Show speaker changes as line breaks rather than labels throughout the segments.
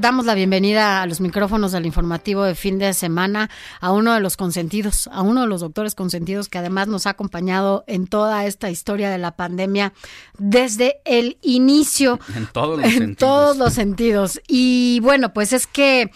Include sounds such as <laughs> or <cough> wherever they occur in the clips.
Damos la bienvenida a los micrófonos del informativo de fin de semana a uno de los consentidos, a uno de los doctores consentidos que además nos ha acompañado en toda esta historia de la pandemia desde el inicio. <laughs>
En todos los
en
sentidos.
todos los sentidos. Y bueno, pues es que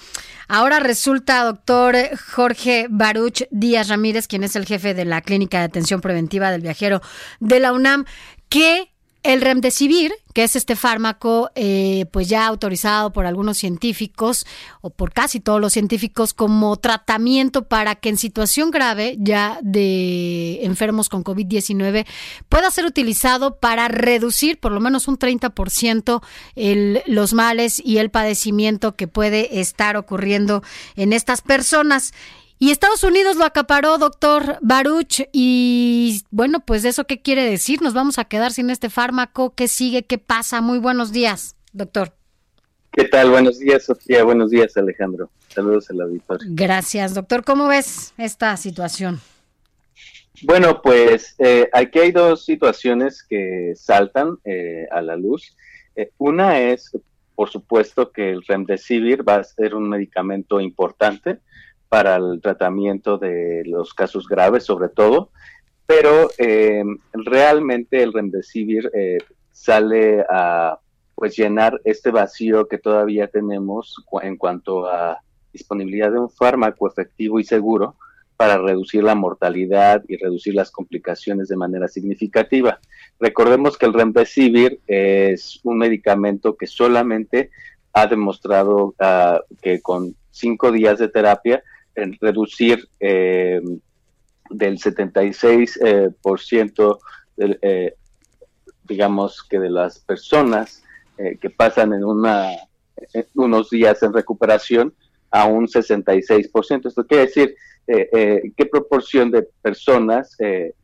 ahora resulta, doctor Jorge Baruch Díaz Ramírez, quien es el jefe de la Clínica de Atención Preventiva del Viajero de la UNAM, que el remdesivir, que es este fármaco, eh, pues ya autorizado por algunos científicos o por casi todos los científicos como tratamiento para que en situación grave ya de enfermos con COVID-19 pueda ser utilizado para reducir por lo menos un 30% el, los males y el padecimiento que puede estar ocurriendo en estas personas. Y Estados Unidos lo acaparó, doctor Baruch. Y bueno, pues eso qué quiere decir? Nos vamos a quedar sin este fármaco. ¿Qué sigue? ¿Qué pasa? Muy buenos días, doctor.
¿Qué tal? Buenos días, Sofía. Buenos días, Alejandro. Saludos al auditorio.
Gracias, doctor. ¿Cómo ves esta situación?
Bueno, pues eh, aquí hay dos situaciones que saltan eh, a la luz. Eh, una es, por supuesto, que el remdesivir va a ser un medicamento importante para el tratamiento de los casos graves, sobre todo, pero eh, realmente el remdesivir eh, sale a pues llenar este vacío que todavía tenemos en cuanto a disponibilidad de un fármaco efectivo y seguro para reducir la mortalidad y reducir las complicaciones de manera significativa. Recordemos que el remdesivir es un medicamento que solamente ha demostrado ah, que con cinco días de terapia en reducir eh, del 76 eh, por ciento eh, digamos que de las personas eh, que pasan en una unos días en recuperación a un 66%. Esto quiere decir qué proporción de personas eh,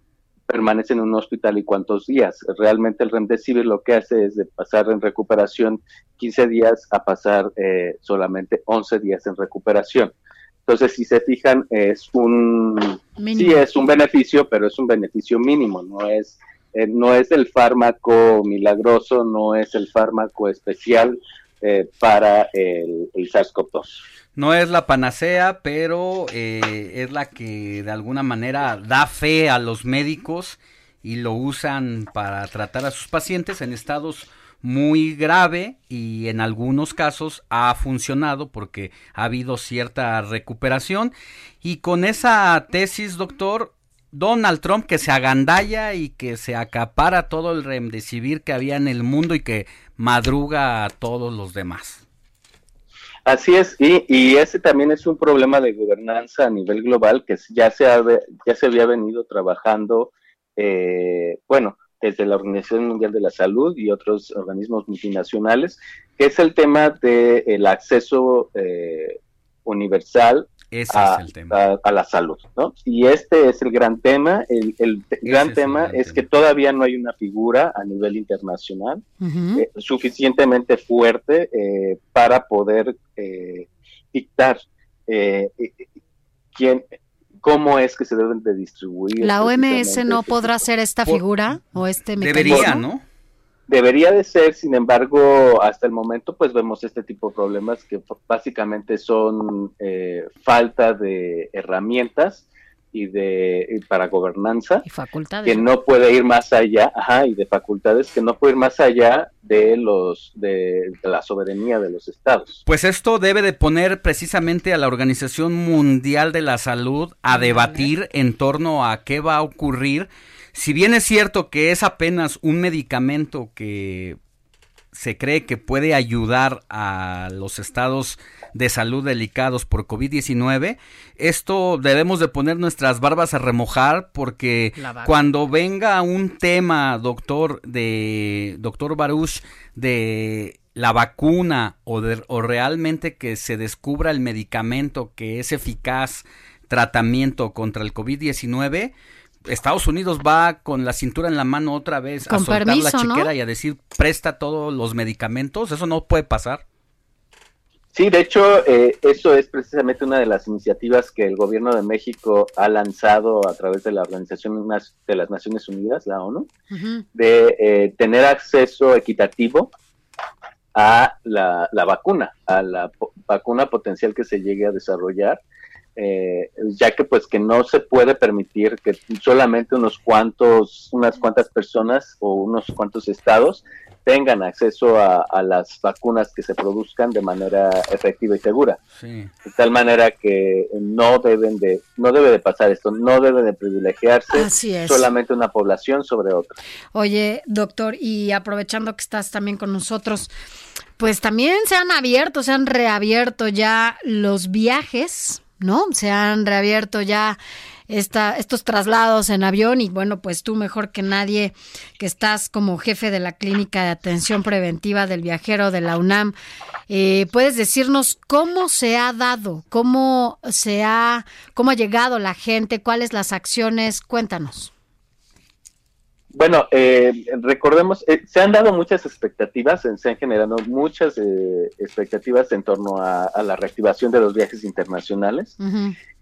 permanecen en un hospital y cuántos días. Realmente el remdesivir lo que hace es de pasar en recuperación 15 días a pasar solamente 11 días en recuperación. Entonces, si se fijan, es un
Mínimo.
sí es un beneficio, pero es un beneficio mínimo, no es eh, no es el fármaco milagroso, no es el fármaco especial eh, para el, el SARS-CoV-2.
No es la panacea, pero eh, es la que de alguna manera da fe a los médicos y lo usan para tratar a sus pacientes en estados muy grave y en algunos casos ha funcionado porque ha habido cierta recuperación y con esa tesis doctor Donald Trump que se agandalla y que se acapara todo el remdesivir que había en el mundo y que madruga a todos los demás.
Así es, y, ese también es un problema de gobernanza a nivel global que ya se, ha, ya se había venido trabajando, eh, bueno, desde la Organización Mundial de la Salud y otros organismos multinacionales, que es el tema del el acceso eh, universal
Ese
a,
es el tema.
a- a la salud, ¿no? Y este es el gran tema. El, gran
es el
tema
gran
es
tema.
que todavía no hay una figura a nivel internacional eh, suficientemente fuerte eh, para poder eh, dictar quién, cómo es que se deben de distribuir.
¿La OMS no
este
podrá ser esta figura o este mecanismo?
Debería, ¿no?
Debería de ser, sin embargo, hasta el momento, pues vemos este tipo de problemas que básicamente son eh, falta de herramientas y de y para gobernanza
Y facultades.
que no puede ir más allá, ajá, y de facultades que no puede ir más allá de los de, de la soberanía de los estados.
Pues esto debe de poner precisamente a la Organización Mundial de la Salud a debatir en torno a qué va a ocurrir. Si bien es cierto que es apenas un medicamento que se cree que puede ayudar a los estados de salud delicados por COVID-19, esto debemos de poner nuestras barbas a remojar porque cuando venga un tema, doctor, de doctor Baruch, de la vacuna o, o realmente que se descubra el medicamento que es eficaz tratamiento contra el COVID-19, Estados Unidos va con la cintura en la mano otra vez a soltar la chiquera y a decir presta todos los medicamentos. Eso no puede pasar.
Sí, de hecho, eh, eso es precisamente una de las iniciativas que el gobierno de México ha lanzado a través de la Organización de las Naciones Unidas, la ONU, de eh, tener acceso equitativo a la, la, vacuna, a la vacuna potencial que se llegue a desarrollar eh, ya que pues que no se puede permitir que solamente unos cuantos, unas cuantas personas o unos cuantos estados tengan acceso a, las vacunas que se produzcan de manera efectiva y segura. De tal manera que no deben de, no debe de pasar esto, no debe de privilegiarse solamente una población sobre otra.
Oye, doctor, y aprovechando que estás también con nosotros, pues también se han abierto, se han reabierto ya los viajes ¿no? Se han reabierto ya esta, estos traslados en avión y bueno, pues tú mejor que nadie que estás como jefe de la clínica de atención preventiva del viajero de la UNAM, eh, puedes decirnos cómo se ha dado, cómo se ha, cómo ha llegado la gente, cuáles las acciones, cuéntanos.
Bueno, eh, recordemos, eh, se han dado muchas expectativas, se han generado muchas eh, expectativas en torno a, la reactivación de los viajes internacionales,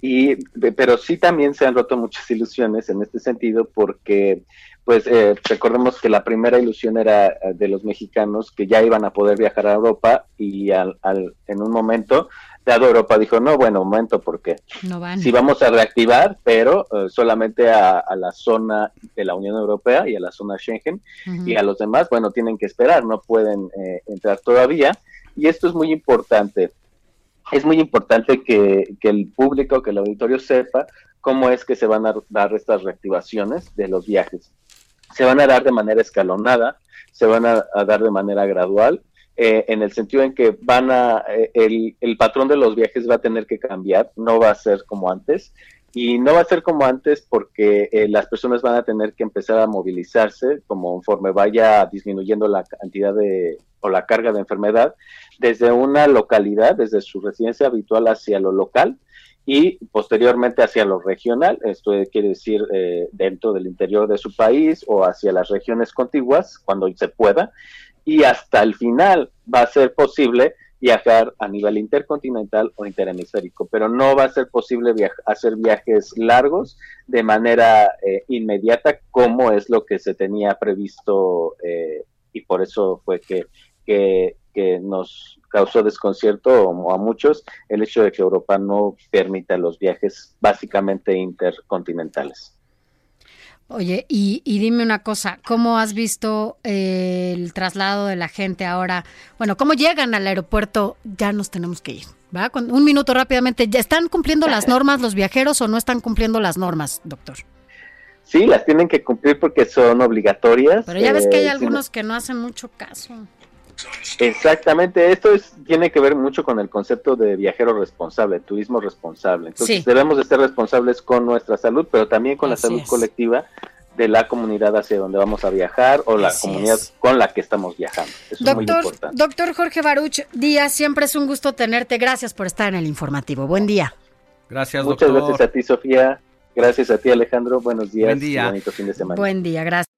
y, pero sí también se han roto muchas ilusiones en este sentido porque, pues, recordemos que la primera ilusión era de los mexicanos que ya iban a poder viajar a Europa y al, en un momento Europa dijo, no, bueno, momento, porque no van. sí vamos a reactivar, pero eh, solamente a, la zona de la Unión Europea y a la zona Schengen, y a los demás, bueno, tienen que esperar, no pueden eh, entrar todavía, y esto es muy importante. Es muy importante que, que el público, que el auditorio sepa cómo es que se van a dar estas reactivaciones de los viajes. Se van a dar de manera escalonada, se van a dar de manera gradual, eh, en el sentido en que van a, eh, el, el, patrón de los viajes va a tener que cambiar, no va a ser como antes. Y no va a ser como antes porque eh, las personas van a tener que empezar a movilizarse conforme vaya disminuyendo la cantidad de o la carga de enfermedad desde una localidad, desde su residencia habitual hacia lo local y posteriormente hacia lo regional, esto quiere decir dentro del interior de su país o hacia las regiones contiguas cuando se pueda y hasta el final va a ser posible viajar a nivel intercontinental o interhemisférico, pero no va a ser posible hacer viajes largos de manera eh, inmediata como es lo que se tenía previsto eh, y por eso fue que, que, que, nos causó desconcierto a muchos el hecho de que Europa no permita los viajes básicamente intercontinentales.
Oye, y, dime una cosa, ¿cómo has visto eh, el traslado de la gente ahora? Bueno, ¿cómo llegan al aeropuerto? Ya nos tenemos que ir. ¿va? Con un minuto rápidamente, ¿ya están cumpliendo las normas los viajeros o no están cumpliendo las normas, doctor?
Sí, las tienen que cumplir porque son obligatorias.
Pero ya ves que hay eh, algunos que no hacen mucho caso.
Exactamente, esto es, tiene que ver mucho con el concepto de viajero responsable, turismo responsable. Entonces debemos de ser responsables con nuestra salud, pero también con la salud colectiva de la comunidad hacia donde vamos a viajar o la comunidad con la que estamos viajando. Eso
doctor, es muy importante. Doctor Jorge Baruch Díaz, siempre es un gusto tenerte. Gracias por estar en el informativo. Buen día.
Gracias,
doctor. Muchas gracias a ti, Sofía. Gracias a ti, Alejandro. Buenos días. Buen día. bonito fin de semana.
Buen día, gracias.